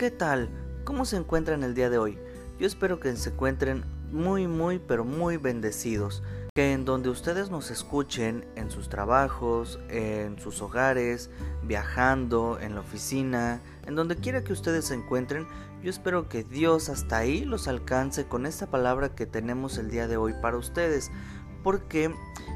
¿Qué tal? ¿Cómo se encuentran el día de hoy? Yo espero que se encuentren muy, muy, pero muy bendecidos. Que en donde ustedes nos escuchen, en sus trabajos, en sus hogares, viajando, en la oficina, en donde quiera que ustedes se encuentren, yo espero que Dios hasta ahí los alcance con esta palabra que tenemos el día de hoy para ustedes. Porque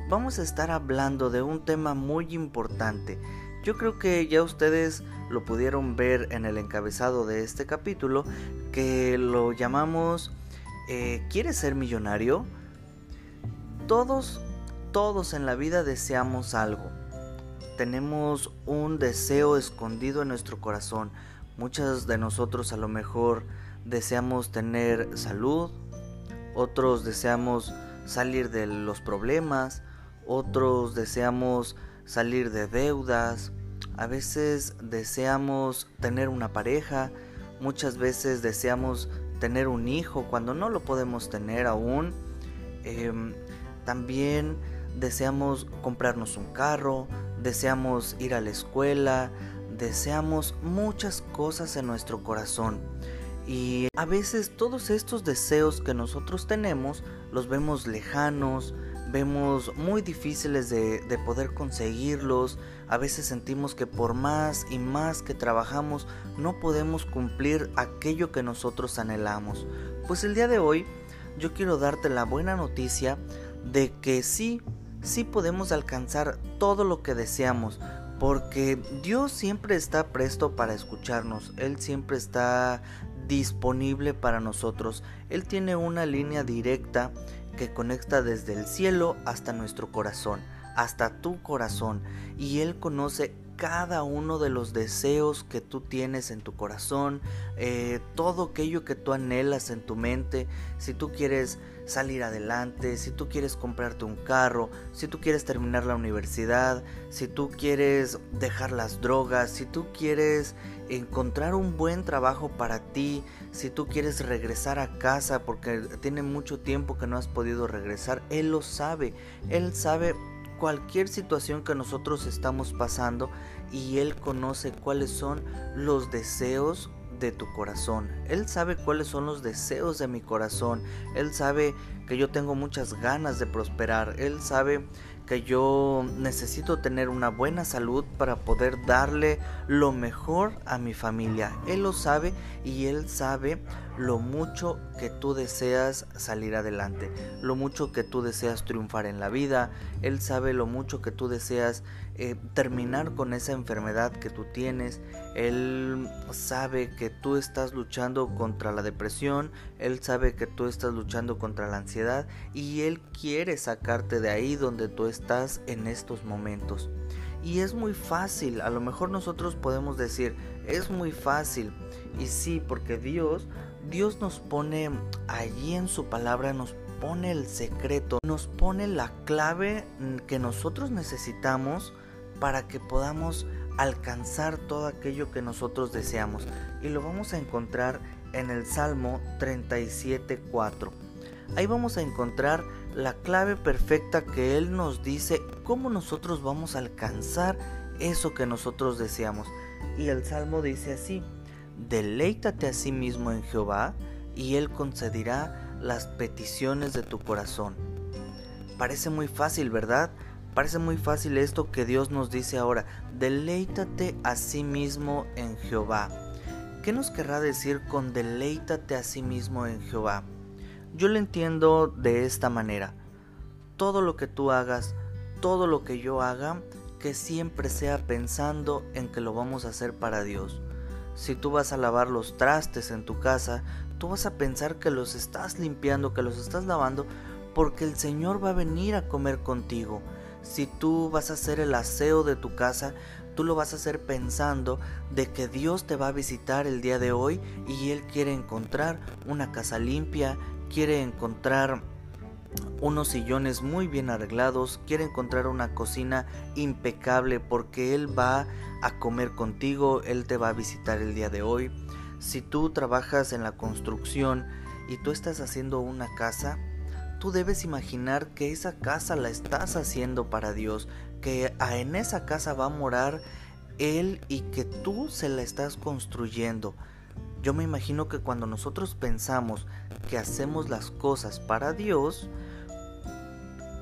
vamos a estar hablando de un tema muy importante yo creo que ya ustedes lo pudieron ver en el encabezado de este capítulo, que lo llamamos eh, ¿Quieres ser millonario? Todos, todos en la vida deseamos algo. Tenemos un deseo escondido en nuestro corazón. Muchos de nosotros a lo mejor deseamos tener salud, otros deseamos salir de los problemas, otros deseamos salir de deudas, a veces deseamos tener una pareja, muchas veces deseamos tener un hijo cuando no lo podemos tener aún. Em, también deseamos comprarnos un carro, deseamos ir a la escuela, deseamos muchas cosas en nuestro corazón. Y a veces todos estos deseos que nosotros tenemos los vemos lejanos, vemos muy difíciles de, poder conseguirlos. A veces sentimos que por más y más que trabajamos no podemos cumplir aquello que nosotros anhelamos. Pues el día de hoy yo quiero darte la buena noticia de que sí, sí podemos alcanzar todo lo que deseamos. Porque Dios siempre está presto para escucharnos, Él siempre está disponible para nosotros, Él tiene una línea directa que conecta desde el cielo hasta nuestro corazón, hasta tu corazón, y Él conoce cada uno de los deseos que tú tienes en tu corazón, eh, todo aquello que tú anhelas en tu mente, si tú quieres salir adelante, si tú quieres comprarte un carro, si tú quieres terminar la universidad, si tú quieres dejar las drogas, si tú quieres encontrar un buen trabajo para ti, si tú quieres regresar a casa porque tiene mucho tiempo que no has podido regresar, Él lo sabe, Él sabe cualquier situación que nosotros estamos pasando y Él conoce cuáles son los deseos de tu corazón. Él sabe cuáles son los deseos de mi corazón. Él sabe que yo tengo muchas ganas de prosperar. Él sabe que yo necesito tener una buena salud para poder darle lo mejor a mi familia. Él lo sabe y él sabe lo mucho que tú deseas salir adelante, lo mucho que tú deseas triunfar en la vida. Él sabe lo mucho que tú deseas eh, terminar con esa enfermedad que tú tienes. Él sabe que tú estás luchando contra la depresión, él sabe que tú estás luchando contra la ansiedad y él quiere sacarte de ahí donde tú estás en estos momentos. Y es muy fácil, a lo mejor nosotros podemos decir, es muy fácil. Y sí, porque Dios, Dios nos pone allí en su palabra, nos pone el secreto, nos pone la clave que nosotros necesitamos para que podamos alcanzar todo aquello que nosotros deseamos. Y lo vamos a encontrar en el Salmo 37.4. Ahí vamos a encontrar la clave perfecta que Él nos dice cómo nosotros vamos a alcanzar eso que nosotros deseamos. Y el Salmo dice así, deleítate a sí mismo en Jehová y Él concederá las peticiones de tu corazón. Parece muy fácil, ¿verdad? Parece muy fácil esto que Dios nos dice ahora, deleítate a sí mismo en Jehová. ¿Qué nos querrá decir con deleítate a sí mismo en Jehová? Yo lo entiendo de esta manera. Todo lo que tú hagas, todo lo que yo haga, que siempre sea pensando en que lo vamos a hacer para Dios. Si tú vas a lavar los trastes en tu casa, tú vas a pensar que los estás limpiando, que los estás lavando, porque el Señor va a venir a comer contigo si tú vas a hacer el aseo de tu casa, tú lo vas a hacer pensando de que Dios te va a visitar el día de hoy y Él quiere encontrar una casa limpia, quiere encontrar unos sillones muy bien arreglados, quiere encontrar una cocina impecable porque Él va a comer contigo, Él te va a visitar el día de hoy. Si tú trabajas en la construcción y tú estás haciendo una casa, tú debes imaginar que esa casa la estás haciendo para Dios, que en esa casa va a morar Él y que tú se la estás construyendo. Yo me imagino que cuando nosotros pensamos que hacemos las cosas para Dios,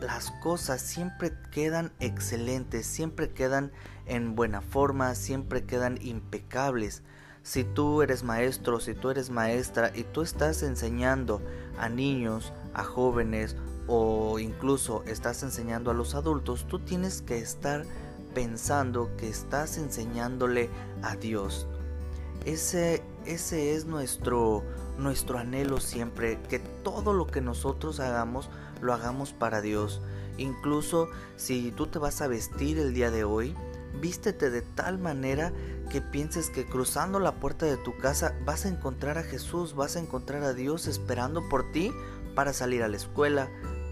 las cosas siempre quedan excelentes, siempre quedan en buena forma, siempre quedan impecables. Si tú eres maestro, si tú eres maestra y tú estás enseñando a niños, a jóvenes o incluso estás enseñando a los adultos, tú tienes que estar pensando que estás enseñándole a Dios. Ese, ese es nuestro, nuestro anhelo siempre, que todo lo que nosotros hagamos lo hagamos para Dios. Incluso si tú te vas a vestir el día de hoy, vístete de tal manera que pienses que cruzando la puerta de tu casa vas a encontrar a Jesús, vas a encontrar a Dios esperando por ti para salir a la escuela,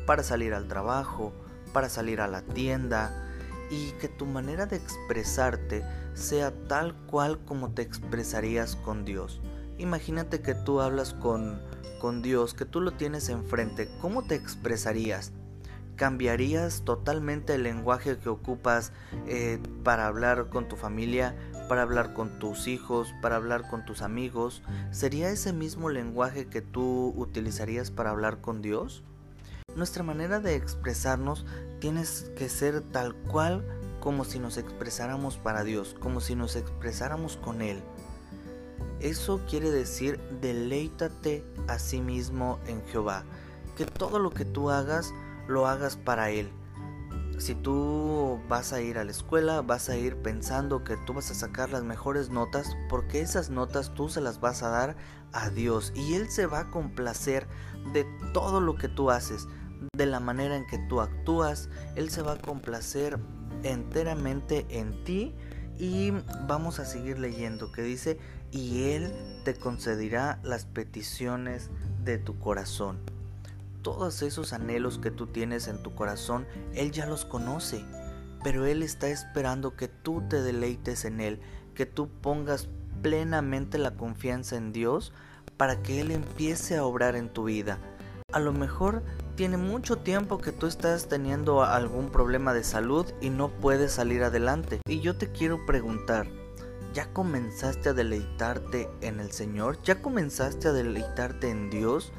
para salir al trabajo, para salir a la tienda y que tu manera de expresarte sea tal cual como te expresarías con Dios. Imagínate que tú hablas con, con Dios, que tú lo tienes enfrente, ¿cómo te expresarías? ¿Cambiarías totalmente el lenguaje que ocupas eh, para hablar con tu familia, para hablar con tus hijos, para hablar con tus amigos? ¿Sería ese mismo lenguaje que tú utilizarías para hablar con Dios? Nuestra manera de expresarnos tiene que ser tal cual como si nos expresáramos para Dios, como si nos expresáramos con Él. Eso quiere decir deleítate a sí mismo en Jehová, que todo lo que tú hagas lo hagas para Él. Si tú vas a ir a la escuela, vas a ir pensando que tú vas a sacar las mejores notas, porque esas notas tú se las vas a dar a Dios y Él se va a complacer de todo lo que tú haces, de la manera en que tú actúas, Él se va a complacer enteramente en ti y vamos a seguir leyendo que dice, y Él te concederá las peticiones de tu corazón. Todos esos anhelos que tú tienes en tu corazón, Él ya los conoce, pero Él está esperando que tú te deleites en Él, que tú pongas plenamente la confianza en Dios para que Él empiece a obrar en tu vida. A lo mejor tiene mucho tiempo que tú estás teniendo algún problema de salud y no puedes salir adelante. Y yo te quiero preguntar, ¿ya comenzaste a deleitarte en el Señor? ¿Ya comenzaste a deleitarte en Dios?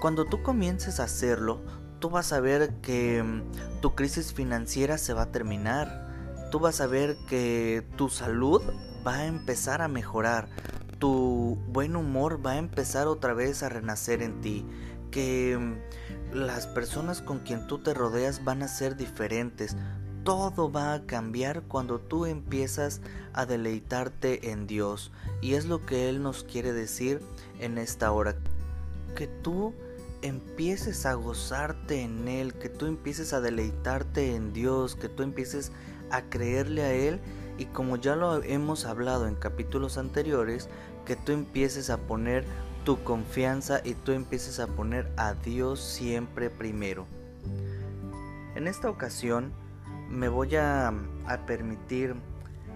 Cuando tú comiences a hacerlo, tú vas a ver que mm, tu crisis financiera se va a terminar. Tú vas a ver que tu salud va a empezar a mejorar. Tu buen humor va a empezar otra vez a renacer en ti. Que mm, las personas con quien tú te rodeas van a ser diferentes. Todo va a cambiar cuando tú empiezas a deleitarte en Dios. Y es lo que Él nos quiere decir en esta hora. Que tú empieces a gozarte en Él, que tú empieces a deleitarte en Dios, que tú empieces a creerle a Él y como ya lo hemos hablado en capítulos anteriores, que tú empieces a poner tu confianza y tú empieces a poner a Dios siempre primero. En esta ocasión me voy a, permitir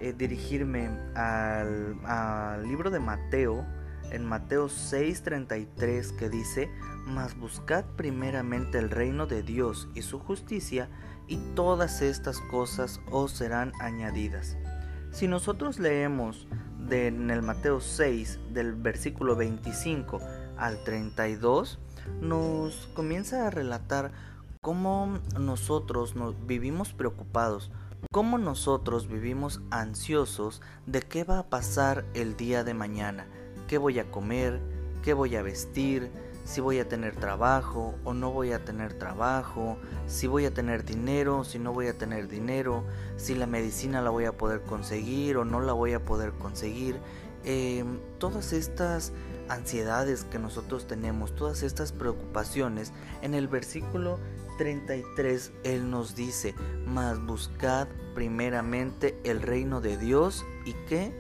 eh, dirigirme al, al libro de Mateo, en Mateo 6:33 que dice, Mas buscad primeramente el reino de Dios y su justicia, y todas estas cosas os serán añadidas. Si nosotros leemos en el Mateo 6, del versículo 25 al 32, nos comienza a relatar cómo nosotros nos vivimos preocupados, cómo nosotros vivimos ansiosos de qué va a pasar el día de mañana, qué voy a comer, qué voy a vestir, si voy a tener trabajo o no voy a tener trabajo, si voy a tener dinero, si no voy a tener dinero, si la medicina la voy a poder conseguir o no la voy a poder conseguir. Em, todas estas ansiedades que nosotros tenemos, todas estas preocupaciones, en el versículo 33 Él nos dice, mas buscad primeramente el reino de Dios y qué?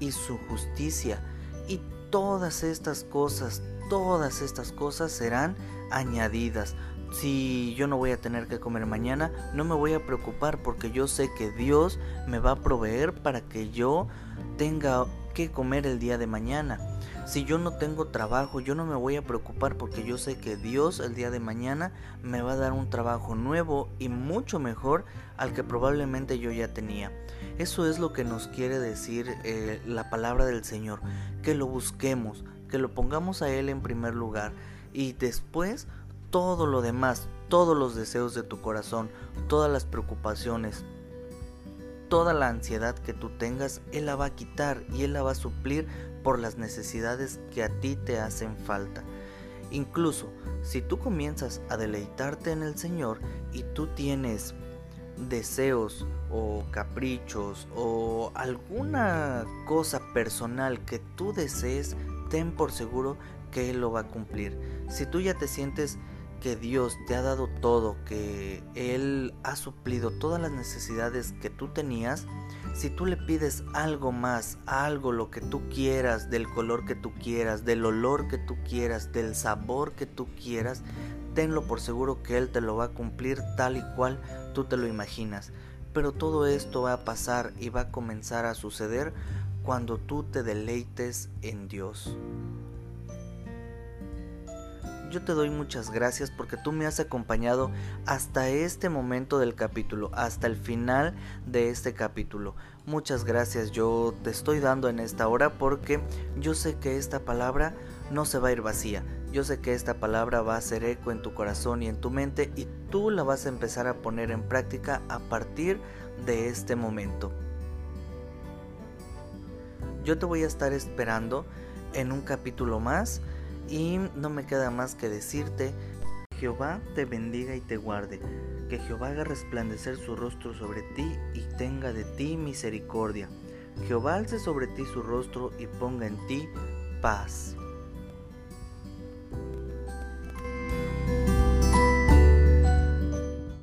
Y su justicia. Y todas estas cosas, todas estas cosas serán añadidas. Si yo no voy a tener que comer mañana, no me voy a preocupar porque yo sé que Dios me va a proveer para que yo tenga que comer el día de mañana. Si yo no tengo trabajo, yo no me voy a preocupar porque yo sé que Dios el día de mañana me va a dar un trabajo nuevo y mucho mejor al que probablemente yo ya tenía. Eso es lo que nos quiere decir eh, la palabra del Señor, que lo busquemos, que lo pongamos a Él en primer lugar y después todo lo demás, todos los deseos de tu corazón, todas las preocupaciones, toda la ansiedad que tú tengas, Él la va a quitar y Él la va a suplir por las necesidades que a ti te hacen falta. Incluso si tú comienzas a deleitarte en el Señor y tú tienes deseos o caprichos o alguna cosa personal que tú desees, ten por seguro que Él lo va a cumplir. Si tú ya te sientes que Dios te ha dado todo, que Él ha suplido todas las necesidades que tú tenías, si tú le pides algo más, algo lo que tú quieras, del color que tú quieras, del olor que tú quieras, del sabor que tú quieras, tenlo por seguro que Él te lo va a cumplir tal y cual tú te lo imaginas. Pero todo esto va a pasar y va a comenzar a suceder cuando tú te deleites en Dios yo te doy muchas gracias porque tú me has acompañado hasta este momento del capítulo, hasta el final de este capítulo. Muchas gracias, yo te estoy dando en esta hora porque yo sé que esta palabra no se va a ir vacía. Yo sé que esta palabra va a hacer eco en tu corazón y en tu mente y tú la vas a empezar a poner en práctica a partir de este momento. Yo te voy a estar esperando en un capítulo más y no me queda más que decirte, Jehová te bendiga y te guarde, que Jehová haga resplandecer su rostro sobre ti y tenga de ti misericordia. Jehová alce sobre ti su rostro y ponga en ti paz.